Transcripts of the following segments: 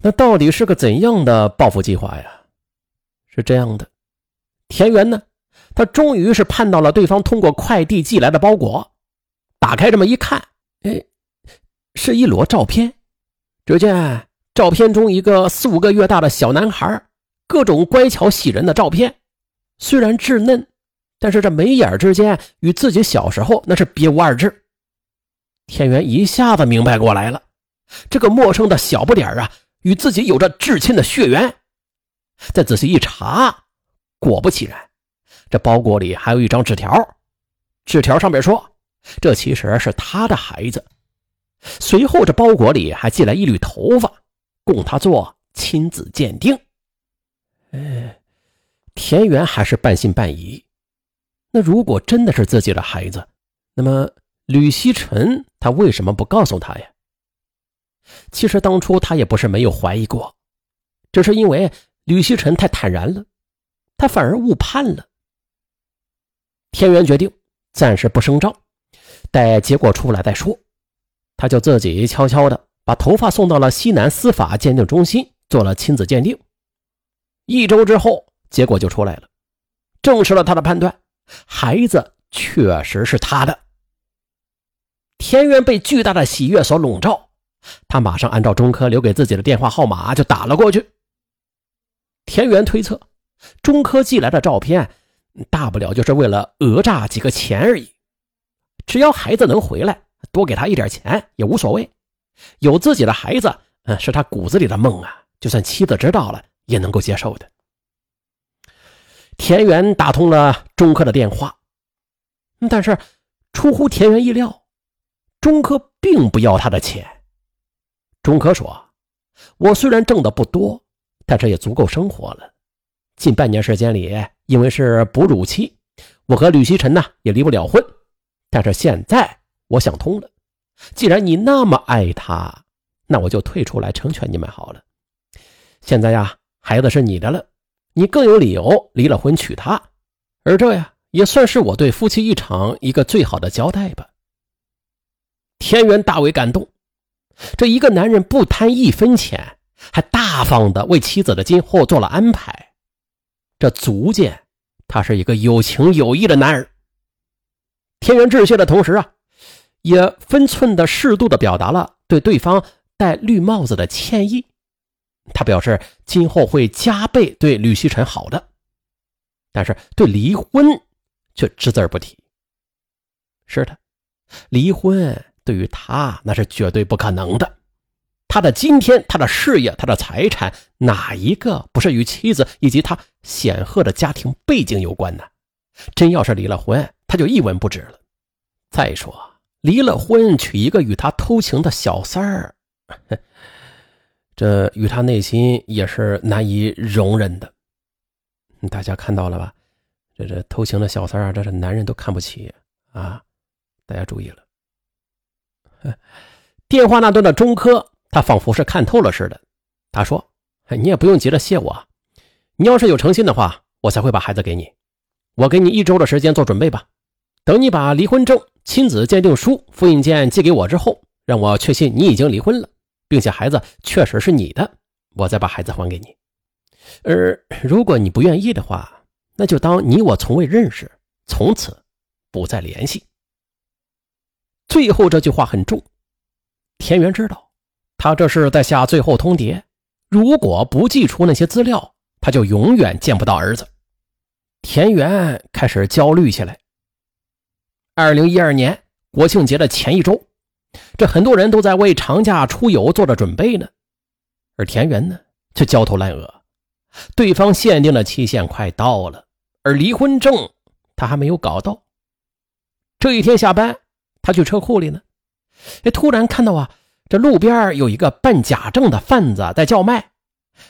那到底是个怎样的报复计划呀？是这样的，田园呢，他终于是盼到了对方通过快递寄来的包裹，打开这么一看，哎，是一摞照片。只见照片中一个四五个月大的小男孩，各种乖巧喜人的照片，虽然稚嫩，但是这眉眼之间与自己小时候那是别无二致。田园一下子明白过来了，这个陌生的小不点啊，与自己有着至亲的血缘。再仔细一查，果不其然，这包裹里还有一张纸条。纸条上面说，这其实是他的孩子。随后，这包裹里还寄来一缕头发，供他做亲子鉴定。哎，田园还是半信半疑。那如果真的是自己的孩子，那么吕锡辰他为什么不告诉他呀？其实当初他也不是没有怀疑过，只是因为吕锡臣太坦然了，他反而误判了。田园决定暂时不声张，待结果出来再说。他就自己悄悄的把头发送到了西南司法鉴定中心做了亲子鉴定。一周之后，结果就出来了，证实了他的判断，孩子确实是他的。田园被巨大的喜悦所笼罩，他马上按照钟科留给自己的电话号码就打了过去。田园推测，钟科寄来的照片，大不了就是为了讹诈几个钱而已，只要孩子能回来。多给他一点钱也无所谓，有自己的孩子，嗯，是他骨子里的梦啊。就算妻子知道了，也能够接受的。田园打通了钟科的电话，但是出乎田园意料，钟科并不要他的钱。钟科说：“我虽然挣的不多，但是也足够生活了。近半年时间里，因为是哺乳期，我和吕锡辰呢也离不了婚。但是现在。”我想通了，既然你那么爱他，那我就退出来成全你们好了。现在呀，孩子是你的了，你更有理由离了婚娶她，而这呀，也算是我对夫妻一场一个最好的交代吧。田园大为感动，这一个男人不贪一分钱，还大方的为妻子的今后做了安排，这足见他是一个有情有义的男人。天元致谢的同时啊。也分寸的、适度的表达了对对方戴绿帽子的歉意。他表示今后会加倍对吕锡辰好的，但是对离婚却只字不提。是的，离婚对于他那是绝对不可能的。他的今天、他的事业、他的财产，哪一个不是与妻子以及他显赫的家庭背景有关呢？真要是离了婚，他就一文不值了。再说。离了婚，娶一个与他偷情的小三儿，这与他内心也是难以容忍的。大家看到了吧？这这偷情的小三儿，这是男人都看不起啊！大家注意了。电话那端的中科，他仿佛是看透了似的。他说：“你也不用急着谢我，你要是有诚心的话，我才会把孩子给你。我给你一周的时间做准备吧。等你把离婚证。”亲子鉴定书复印件寄给我之后，让我确信你已经离婚了，并且孩子确实是你的，我再把孩子还给你。而如果你不愿意的话，那就当你我从未认识，从此不再联系。最后这句话很重，田园知道，他这是在下最后通牒。如果不寄出那些资料，他就永远见不到儿子。田园开始焦虑起来。二零一二年国庆节的前一周，这很多人都在为长假出游做着准备呢，而田园呢却焦头烂额。对方限定的期限快到了，而离婚证他还没有搞到。这一天下班，他去车库里呢，哎，突然看到啊，这路边有一个办假证的贩子在叫卖，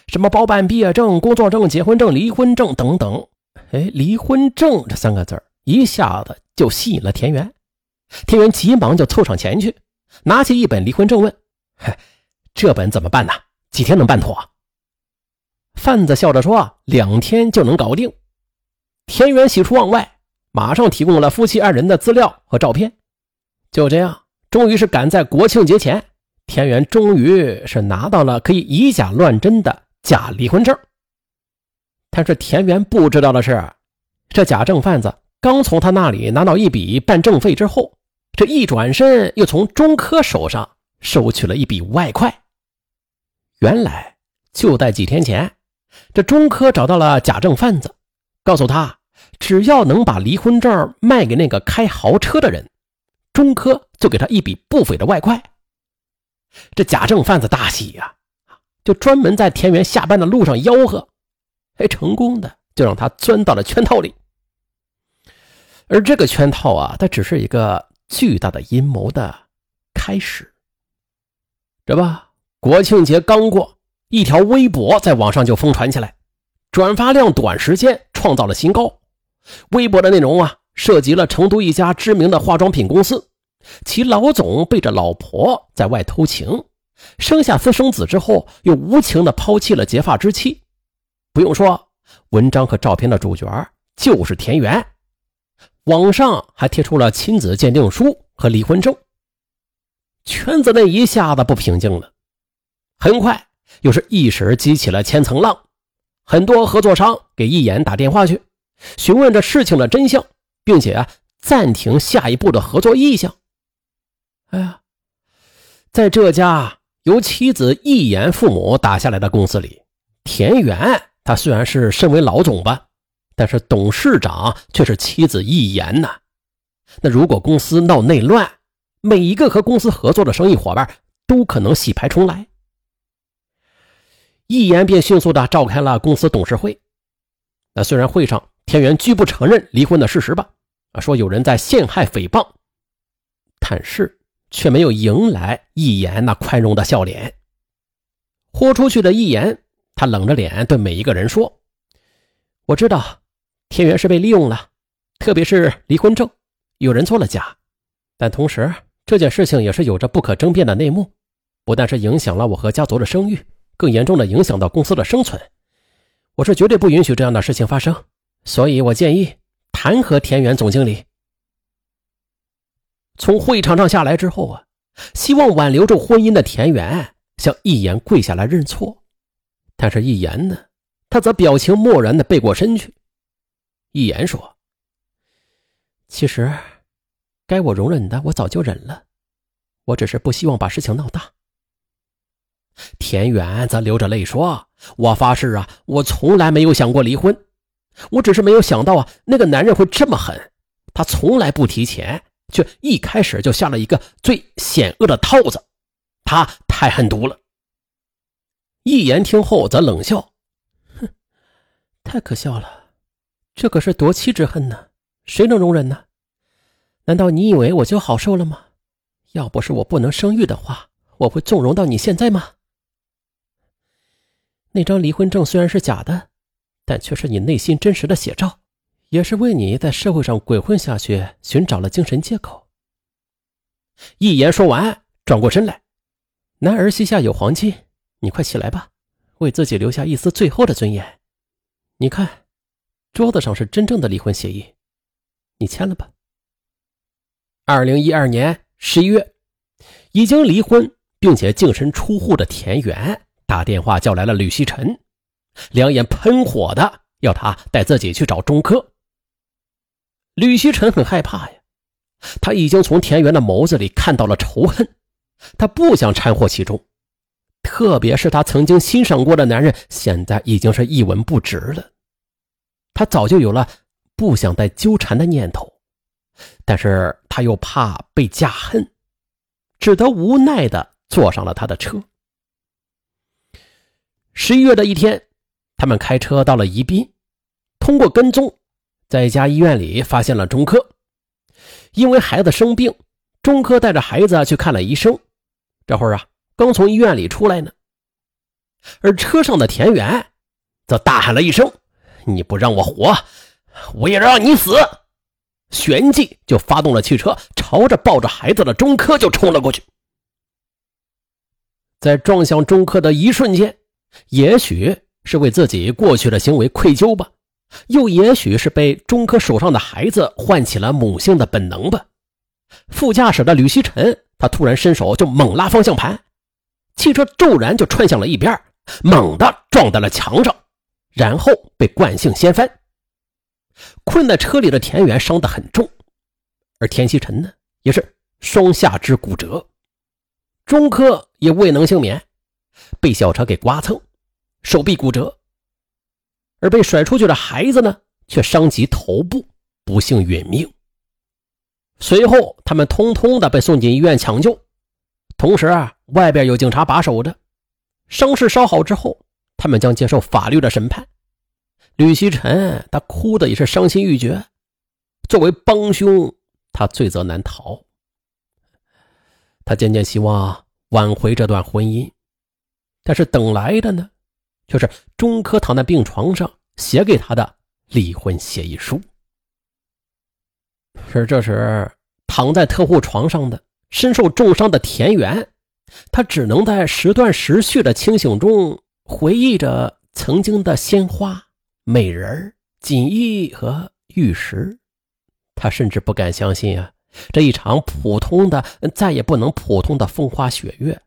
什么包办毕业证、工作证、结婚证、离婚证等等。哎，离婚证这三个字一下子。就吸引了田园，田园急忙就凑上前去，拿起一本离婚证问：“这本怎么办呢？几天能办妥？”贩子笑着说：“两天就能搞定。”田园喜出望外，马上提供了夫妻二人的资料和照片。就这样，终于是赶在国庆节前，田园终于是拿到了可以以假乱真的假离婚证。但是田园不知道的是，这假证贩子刚从他那里拿到一笔办证费之后，这一转身又从中科手上收取了一笔外快。原来就在几天前，这中科找到了假证贩子，告诉他只要能把离婚证卖给那个开豪车的人，中科就给他一笔不菲的外快。这假证贩子大喜呀，就专门在田园下班的路上吆喝。还成功的就让他钻到了圈套里，而这个圈套啊，它只是一个巨大的阴谋的开始。这吧，国庆节刚过，一条微博在网上就疯传起来，转发量短时间创造了新高。微博的内容啊，涉及了成都一家知名的化妆品公司，其老总背着老婆在外偷情，生下私生子之后，又无情的抛弃了结发之妻。不用说，文章和照片的主角就是田园。网上还贴出了亲子鉴定书和离婚证。圈子内一下子不平静了，很快又是一时激起了千层浪。很多合作商给一言打电话去，询问这事情的真相，并且啊暂停下一步的合作意向。哎呀，在这家由妻子一言父母打下来的公司里，田园。他虽然是身为老总吧，但是董事长却是妻子一言呐。那如果公司闹内乱，每一个和公司合作的生意伙伴都可能洗牌重来。一言便迅速的召开了公司董事会。那虽然会上田园拒不承认离婚的事实吧，说有人在陷害诽谤，但是却没有迎来一言那宽容的笑脸。豁出去的一言。他冷着脸对每一个人说：“我知道，田园是被利用了，特别是离婚证，有人做了假。但同时，这件事情也是有着不可争辩的内幕，不但是影响了我和家族的声誉，更严重的影响到公司的生存。我是绝对不允许这样的事情发生，所以我建议弹劾田园总经理。”从会场上下来之后啊，希望挽留住婚姻的田园向一言跪下来认错。但是，一言呢，他则表情漠然的背过身去。一言说：“其实，该我容忍的，我早就忍了，我只是不希望把事情闹大。”田园则流着泪说：“我发誓啊，我从来没有想过离婚，我只是没有想到啊，那个男人会这么狠。他从来不提钱，却一开始就下了一个最险恶的套子，他太狠毒了。”一言听后则冷笑：“哼，太可笑了，这可是夺妻之恨呢，谁能容忍呢？难道你以为我就好受了吗？要不是我不能生育的话，我会纵容到你现在吗？那张离婚证虽然是假的，但却是你内心真实的写照，也是为你在社会上鬼混下去寻找了精神借口。”一言说完，转过身来：“男儿膝下有黄金。”你快起来吧，为自己留下一丝最后的尊严。你看，桌子上是真正的离婚协议，你签了吧。二零一二年十一月，已经离婚并且净身出户的田园打电话叫来了吕锡臣，两眼喷火的要他带自己去找钟科。吕锡臣很害怕呀，他已经从田园的眸子里看到了仇恨，他不想掺和其中。特别是他曾经欣赏过的男人，现在已经是一文不值了。他早就有了不想再纠缠的念头，但是他又怕被嫁恨，只得无奈的坐上了他的车。十一月的一天，他们开车到了宜宾，通过跟踪，在一家医院里发现了钟科。因为孩子生病，钟科带着孩子去看了医生。这会儿啊。刚从医院里出来呢，而车上的田园则大喊了一声：“你不让我活，我也让你死！”旋即就发动了汽车，朝着抱着孩子的钟科就冲了过去。在撞向钟科的一瞬间，也许是为自己过去的行为愧疚吧，又也许是被钟科手上的孩子唤起了母性的本能吧。副驾驶的吕锡臣，他突然伸手就猛拉方向盘。汽车骤然就窜向了一边，猛地撞在了墙上，然后被惯性掀翻。困在车里的田园伤得很重，而田锡臣呢，也是双下肢骨折，中科也未能幸免，被小车给刮蹭，手臂骨折。而被甩出去的孩子呢，却伤及头部，不幸殒命。随后，他们通通的被送进医院抢救，同时啊，外边有警察把守着。伤势稍好之后，他们将接受法律的审判。吕锡臣他哭的也是伤心欲绝，作为帮凶，他罪责难逃。他渐渐希望挽回这段婚姻，但是等来的呢，就是钟科躺在病床上写给他的离婚协议书。而这时，躺在特护床上的身受重伤的田园，他只能在时断时续的清醒中回忆着曾经的鲜花、美人、锦衣和玉石。他甚至不敢相信啊，这一场普通的、再也不能普通的风花雪月，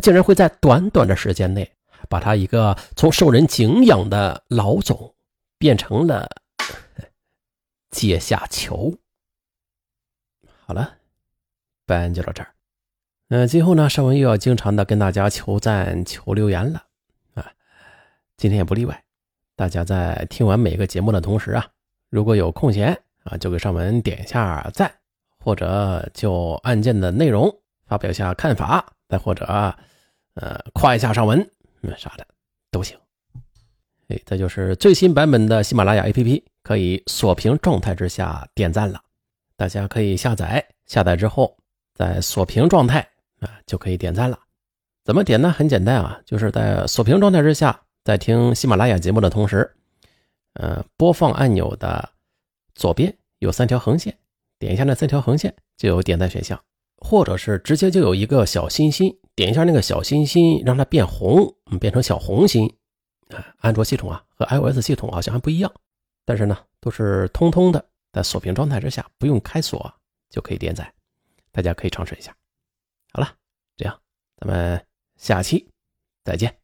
竟然会在短短的时间内，把他一个从受人敬仰的老总，变成了阶下囚。好了，本案就到这儿。那今后呢，尚文又要经常的跟大家求赞、求留言了啊！今天也不例外。大家在听完每个节目的同时啊，如果有空闲啊，就给尚文点一下赞，或者就案件的内容发表一下看法，再或者呃夸一下尚文，嗯啥的都行。哎，这就是最新版本的喜马拉雅 APP，可以锁屏状态之下点赞了。大家可以下载，下载之后在锁屏状态啊就可以点赞了。怎么点呢？很简单啊，就是在锁屏状态之下，在听喜马拉雅节目的同时，呃，播放按钮的左边有三条横线，点一下那三条横线就有点赞选项，或者是直接就有一个小心心，点一下那个小心心，让它变红，变成小红心啊。安卓系统啊和 iOS 系统好像还不一样，但是呢都是通通的。在锁屏状态之下，不用开锁就可以点载，大家可以尝试一下。好了，这样咱们下期再见。